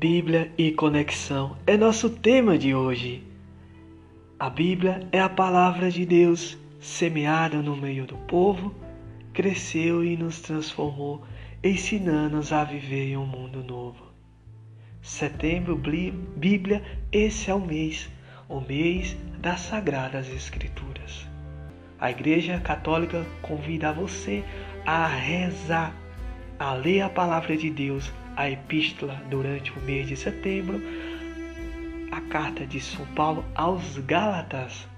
Bíblia e conexão é nosso tema de hoje. A Bíblia é a palavra de Deus semeada no meio do povo, cresceu e nos transformou, ensinando-nos a viver em um mundo novo. Setembro, Bíblia, esse é o mês, o mês das Sagradas Escrituras. A Igreja Católica convida você a rezar, a ler a palavra de Deus, a epístola durante o mês de setembro, a carta de São Paulo aos Gálatas.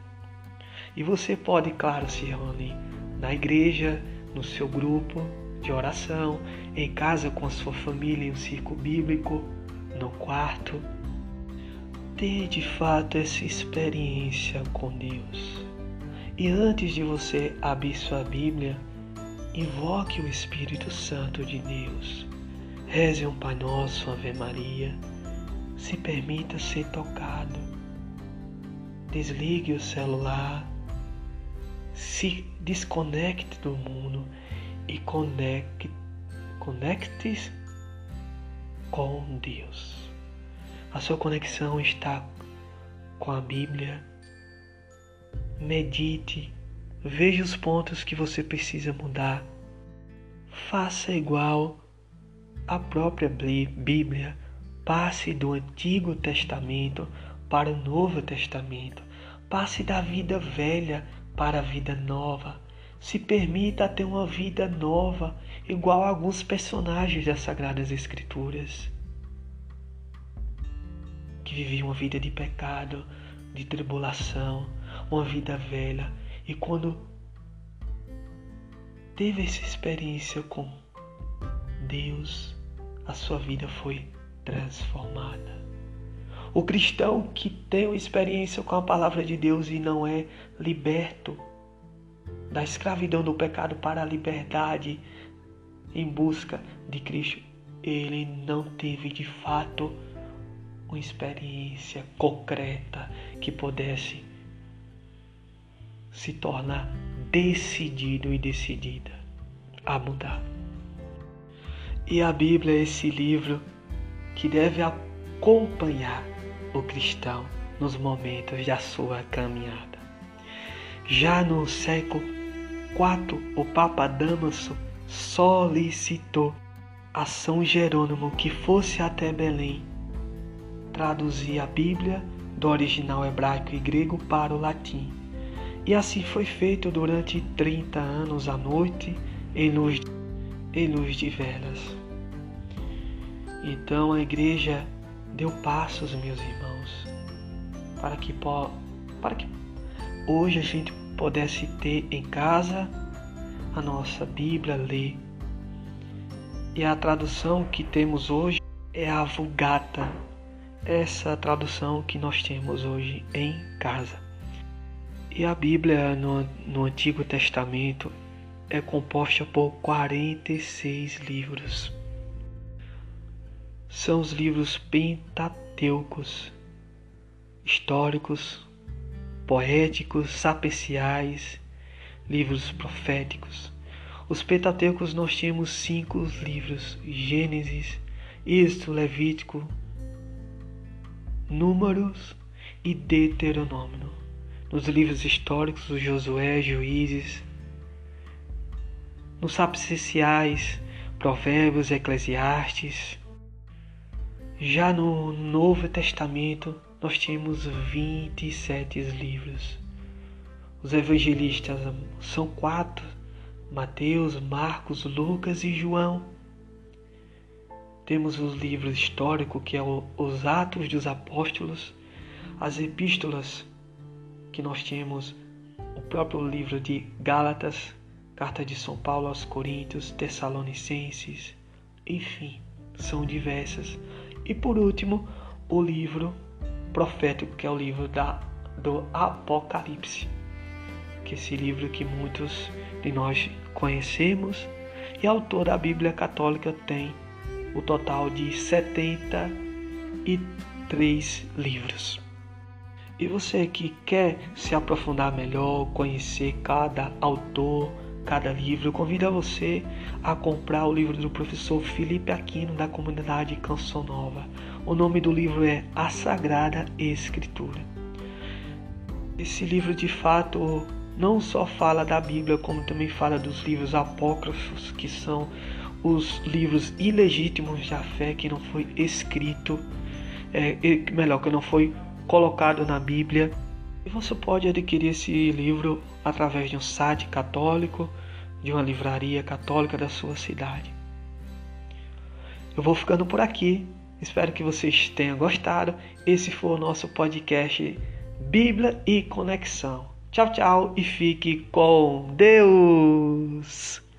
E você pode, claro, se reunir na igreja, no seu grupo de oração, em casa com a sua família, em um círculo bíblico, no quarto. Ter de fato essa experiência com Deus. E antes de você abrir sua Bíblia, invoque o Espírito Santo de Deus. Reze um Pai Nosso, Ave Maria. Se permita ser tocado. Desligue o celular. Se desconecte do mundo e conecte, conecte com Deus. A sua conexão está com a Bíblia. Medite, veja os pontos que você precisa mudar. Faça igual a própria Bíblia. Passe do Antigo Testamento para o Novo Testamento. Passe da vida velha para a vida nova. Se permita ter uma vida nova, igual a alguns personagens das Sagradas Escrituras, que viviam uma vida de pecado, de tribulação, uma vida velha, e quando teve essa experiência com Deus, a sua vida foi transformada. O cristão que tem uma experiência com a palavra de Deus e não é liberto da escravidão do pecado para a liberdade em busca de Cristo, ele não teve de fato uma experiência concreta que pudesse se tornar decidido e decidida a mudar. E a Bíblia é esse livro que deve acompanhar o cristão nos momentos da sua caminhada. Já no século 4, o Papa Damaso solicitou a São Jerônimo que fosse até Belém traduzir a Bíblia do original hebraico e grego para o latim. E assim foi feito durante 30 anos à noite em luz, em luz de velas. Então a igreja deu passos, meus irmãos, para que, para que hoje a gente pudesse ter em casa a nossa Bíblia, ler. E a tradução que temos hoje é a Vulgata, essa tradução que nós temos hoje em casa. E a Bíblia no, no Antigo Testamento é composta por 46 livros. São os livros pentateucos, históricos, poéticos, sapeciais, livros proféticos. Os Pentateucos nós temos cinco livros: Gênesis, Êxodo, Levítico, Números e Deuteronômio. Nos livros históricos, os Josué, Juízes, nos sapeciais, Provérbios, Eclesiastes. Já no Novo Testamento, nós temos 27 livros. Os evangelistas são quatro: Mateus, Marcos, Lucas e João. Temos os livros históricos, que é os Atos dos Apóstolos, as epístolas, que nós temos o próprio livro de Gálatas, Carta de São Paulo aos Coríntios, Tessalonicenses, enfim, são diversas. E por último, o livro profético, que é o livro da, do Apocalipse, que é esse livro que muitos de nós conhecemos, e autor da Bíblia Católica tem o total de 73 livros. E você que quer se aprofundar melhor, conhecer cada autor cada livro. Eu convido a você a comprar o livro do professor Felipe Aquino da comunidade Canção Nova. O nome do livro é A Sagrada Escritura. Esse livro de fato não só fala da Bíblia, como também fala dos livros apócrifos, que são os livros ilegítimos da fé que não foi escrito, é, melhor, que não foi colocado na Bíblia. E você pode adquirir esse livro através de um site católico, de uma livraria católica da sua cidade. Eu vou ficando por aqui. Espero que vocês tenham gostado. Esse foi o nosso podcast Bíblia e Conexão. Tchau, tchau e fique com Deus!